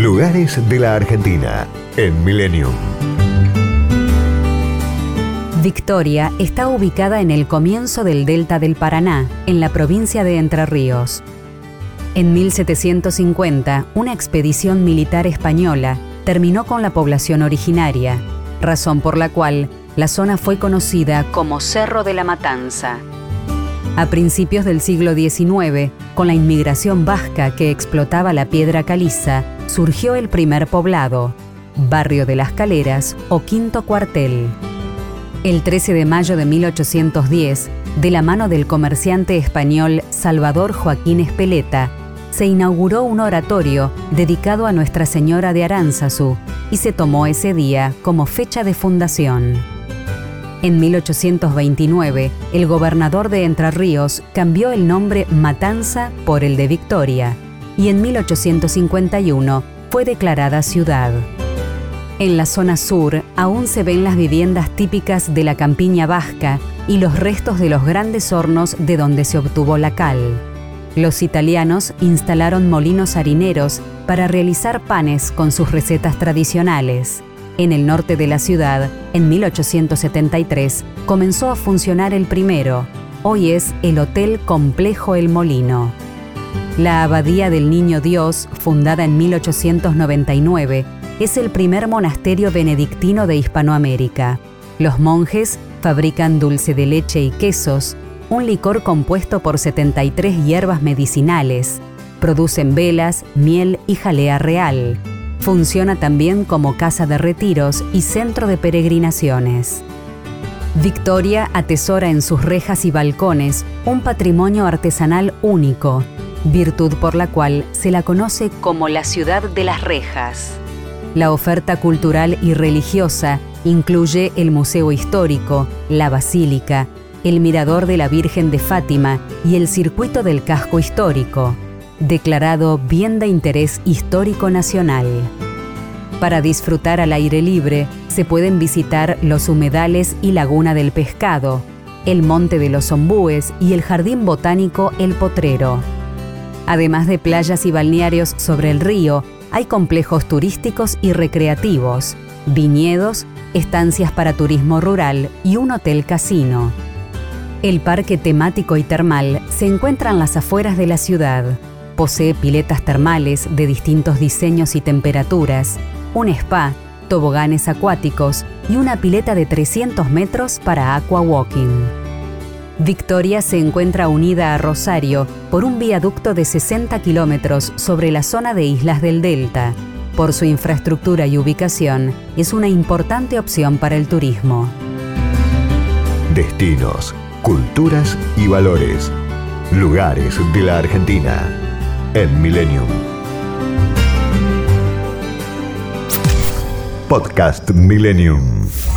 Lugares de la Argentina en Millennium. Victoria está ubicada en el comienzo del delta del Paraná, en la provincia de Entre Ríos. En 1750, una expedición militar española terminó con la población originaria, razón por la cual la zona fue conocida como Cerro de la Matanza. A principios del siglo XIX, con la inmigración vasca que explotaba la piedra caliza, surgió el primer poblado, Barrio de las Caleras o Quinto Cuartel. El 13 de mayo de 1810, de la mano del comerciante español Salvador Joaquín Espeleta, se inauguró un oratorio dedicado a Nuestra Señora de Aránzazu y se tomó ese día como fecha de fundación. En 1829, el gobernador de Entre Ríos cambió el nombre Matanza por el de Victoria y en 1851 fue declarada ciudad. En la zona sur aún se ven las viviendas típicas de la campiña vasca y los restos de los grandes hornos de donde se obtuvo la cal. Los italianos instalaron molinos harineros para realizar panes con sus recetas tradicionales. En el norte de la ciudad, en 1873, comenzó a funcionar el primero. Hoy es el Hotel Complejo El Molino. La Abadía del Niño Dios, fundada en 1899, es el primer monasterio benedictino de Hispanoamérica. Los monjes fabrican dulce de leche y quesos, un licor compuesto por 73 hierbas medicinales. Producen velas, miel y jalea real. Funciona también como casa de retiros y centro de peregrinaciones. Victoria atesora en sus rejas y balcones un patrimonio artesanal único, virtud por la cual se la conoce como la ciudad de las rejas. La oferta cultural y religiosa incluye el Museo Histórico, la Basílica, el Mirador de la Virgen de Fátima y el Circuito del Casco Histórico, declarado Bien de Interés Histórico Nacional. Para disfrutar al aire libre, se pueden visitar los humedales y Laguna del Pescado, el Monte de los Ombúes y el Jardín Botánico El Potrero. Además de playas y balnearios sobre el río, hay complejos turísticos y recreativos, viñedos, estancias para turismo rural y un hotel casino. El parque temático y termal se encuentra en las afueras de la ciudad. Posee piletas termales de distintos diseños y temperaturas, un spa, toboganes acuáticos y una pileta de 300 metros para aqua walking. Victoria se encuentra unida a Rosario por un viaducto de 60 kilómetros sobre la zona de Islas del Delta. Por su infraestructura y ubicación, es una importante opción para el turismo. Destinos, culturas y valores. Lugares de la Argentina en Millennium. Podcast Millennium.